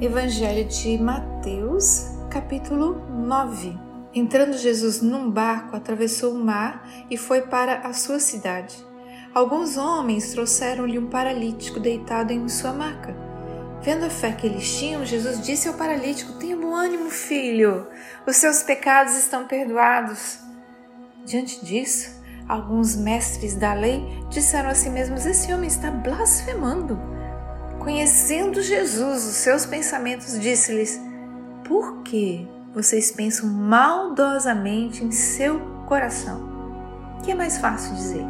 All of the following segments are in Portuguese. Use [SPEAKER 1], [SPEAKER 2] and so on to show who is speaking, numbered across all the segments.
[SPEAKER 1] Evangelho de Mateus, capítulo 9. Entrando Jesus num barco, atravessou o mar e foi para a sua cidade. Alguns homens trouxeram-lhe um paralítico deitado em sua maca. Vendo a fé que eles tinham, Jesus disse ao paralítico: Tenha bom ânimo, filho, os seus pecados estão perdoados. Diante disso, alguns mestres da lei disseram a si mesmos: Esse homem está blasfemando. Conhecendo Jesus, os seus pensamentos, disse-lhes: Por que vocês pensam maldosamente em seu coração? O que é mais fácil dizer?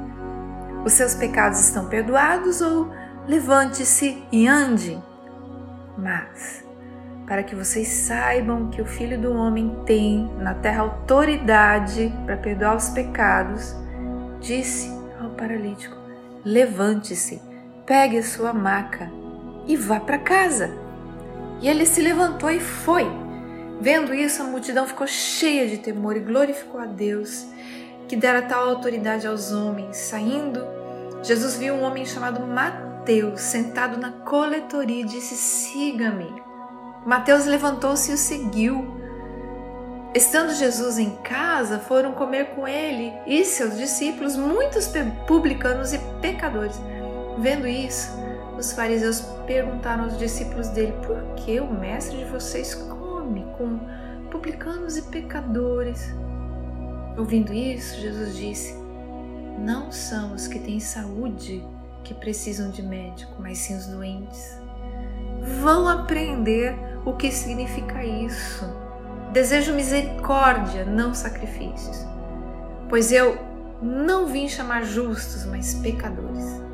[SPEAKER 1] Os seus pecados estão perdoados ou levante-se e ande? Mas, para que vocês saibam que o Filho do Homem tem na terra autoridade para perdoar os pecados, disse ao paralítico: Levante-se, pegue a sua maca e vá para casa. E ele se levantou e foi. Vendo isso, a multidão ficou cheia de temor e glorificou a Deus, que dera tal autoridade aos homens. Saindo, Jesus viu um homem chamado Mateus sentado na coletoria e disse: Siga-me. Mateus levantou-se e o seguiu. Estando Jesus em casa, foram comer com ele e seus discípulos muitos publicanos e pecadores. Vendo isso, os fariseus perguntaram aos discípulos dele: Por que o mestre de vocês come com publicanos e pecadores? Ouvindo isso, Jesus disse: Não são os que têm saúde que precisam de médico, mas sim os doentes. Vão aprender o que significa isso. Desejo misericórdia, não sacrifícios. Pois eu não vim chamar justos, mas pecadores.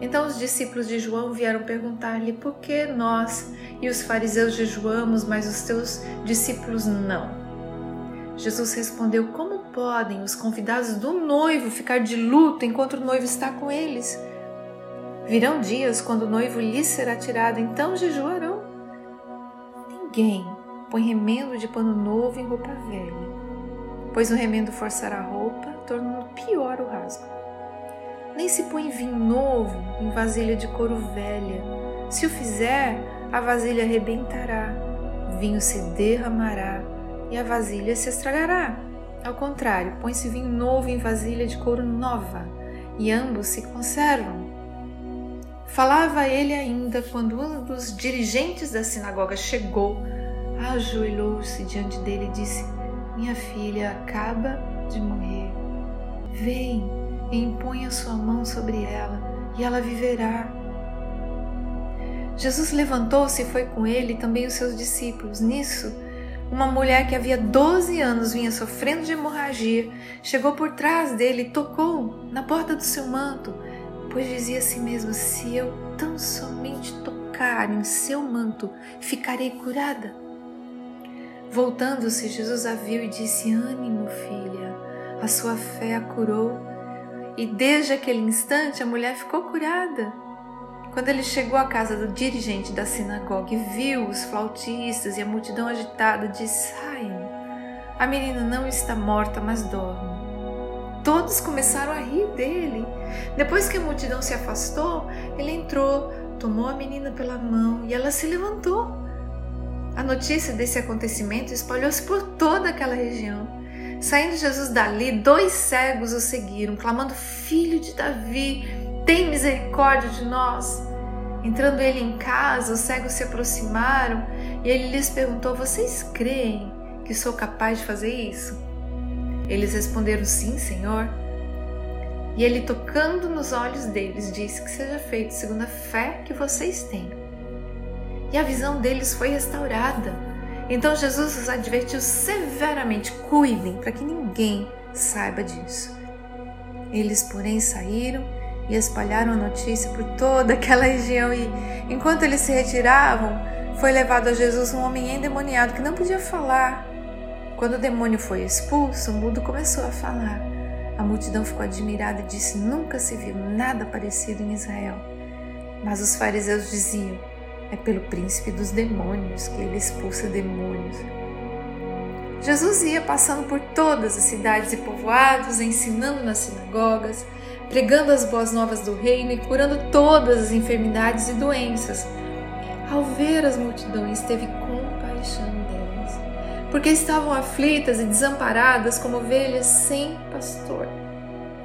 [SPEAKER 1] Então os discípulos de João vieram perguntar-lhe por que nós e os fariseus jejuamos, mas os teus discípulos não. Jesus respondeu: Como podem os convidados do noivo ficar de luto enquanto o noivo está com eles? Virão dias quando o noivo lhes será tirado, então jejuarão. Ninguém põe remendo de pano novo em roupa velha, pois o remendo forçará a roupa, tornando pior o rasgo nem se põe vinho novo em vasilha de couro velha. Se o fizer, a vasilha arrebentará, o vinho se derramará e a vasilha se estragará. Ao contrário, põe-se vinho novo em vasilha de couro nova e ambos se conservam. Falava ele ainda quando um dos dirigentes da sinagoga chegou, ajoelhou-se diante dele e disse: Minha filha acaba de morrer. Vem e impõe a sua mão sobre ela, e ela viverá. Jesus levantou-se e foi com ele também os seus discípulos. Nisso, uma mulher que havia 12 anos vinha sofrendo de hemorragia, chegou por trás dele e tocou na porta do seu manto, pois dizia a si mesma: Se eu tão somente tocar em seu manto, ficarei curada. Voltando-se, Jesus a viu e disse: Ânimo, filha, a sua fé a curou e desde aquele instante a mulher ficou curada. Quando ele chegou à casa do dirigente da sinagoga e viu os flautistas e a multidão agitada, disse: Saiam, a menina não está morta, mas dorme. Todos começaram a rir dele. Depois que a multidão se afastou, ele entrou, tomou a menina pela mão e ela se levantou. A notícia desse acontecimento espalhou-se por toda aquela região. Saindo Jesus dali, dois cegos o seguiram, clamando: Filho de Davi, tem misericórdia de nós. Entrando ele em casa, os cegos se aproximaram e ele lhes perguntou: Vocês creem que sou capaz de fazer isso? Eles responderam: Sim, Senhor. E ele, tocando nos olhos deles, disse que seja feito segundo a fé que vocês têm. E a visão deles foi restaurada então Jesus os advertiu severamente: cuidem para que ninguém saiba disso. Eles, porém, saíram e espalharam a notícia por toda aquela região. E enquanto eles se retiravam, foi levado a Jesus um homem endemoniado que não podia falar. Quando o demônio foi expulso, o mudo começou a falar. A multidão ficou admirada e disse: Nunca se viu nada parecido em Israel. Mas os fariseus diziam: é pelo príncipe dos demônios que ele expulsa demônios. Jesus ia passando por todas as cidades e povoados, ensinando nas sinagogas, pregando as boas novas do reino e curando todas as enfermidades e doenças. Ao ver as multidões, teve compaixão delas, porque estavam aflitas e desamparadas como ovelhas sem pastor.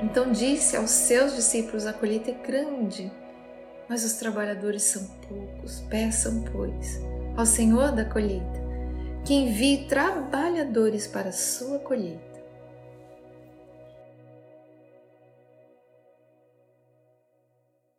[SPEAKER 1] Então disse aos seus discípulos: A colheita é grande, mas os trabalhadores são poucos. Peçam, pois, ao Senhor da colheita que envie trabalhadores para a sua colheita.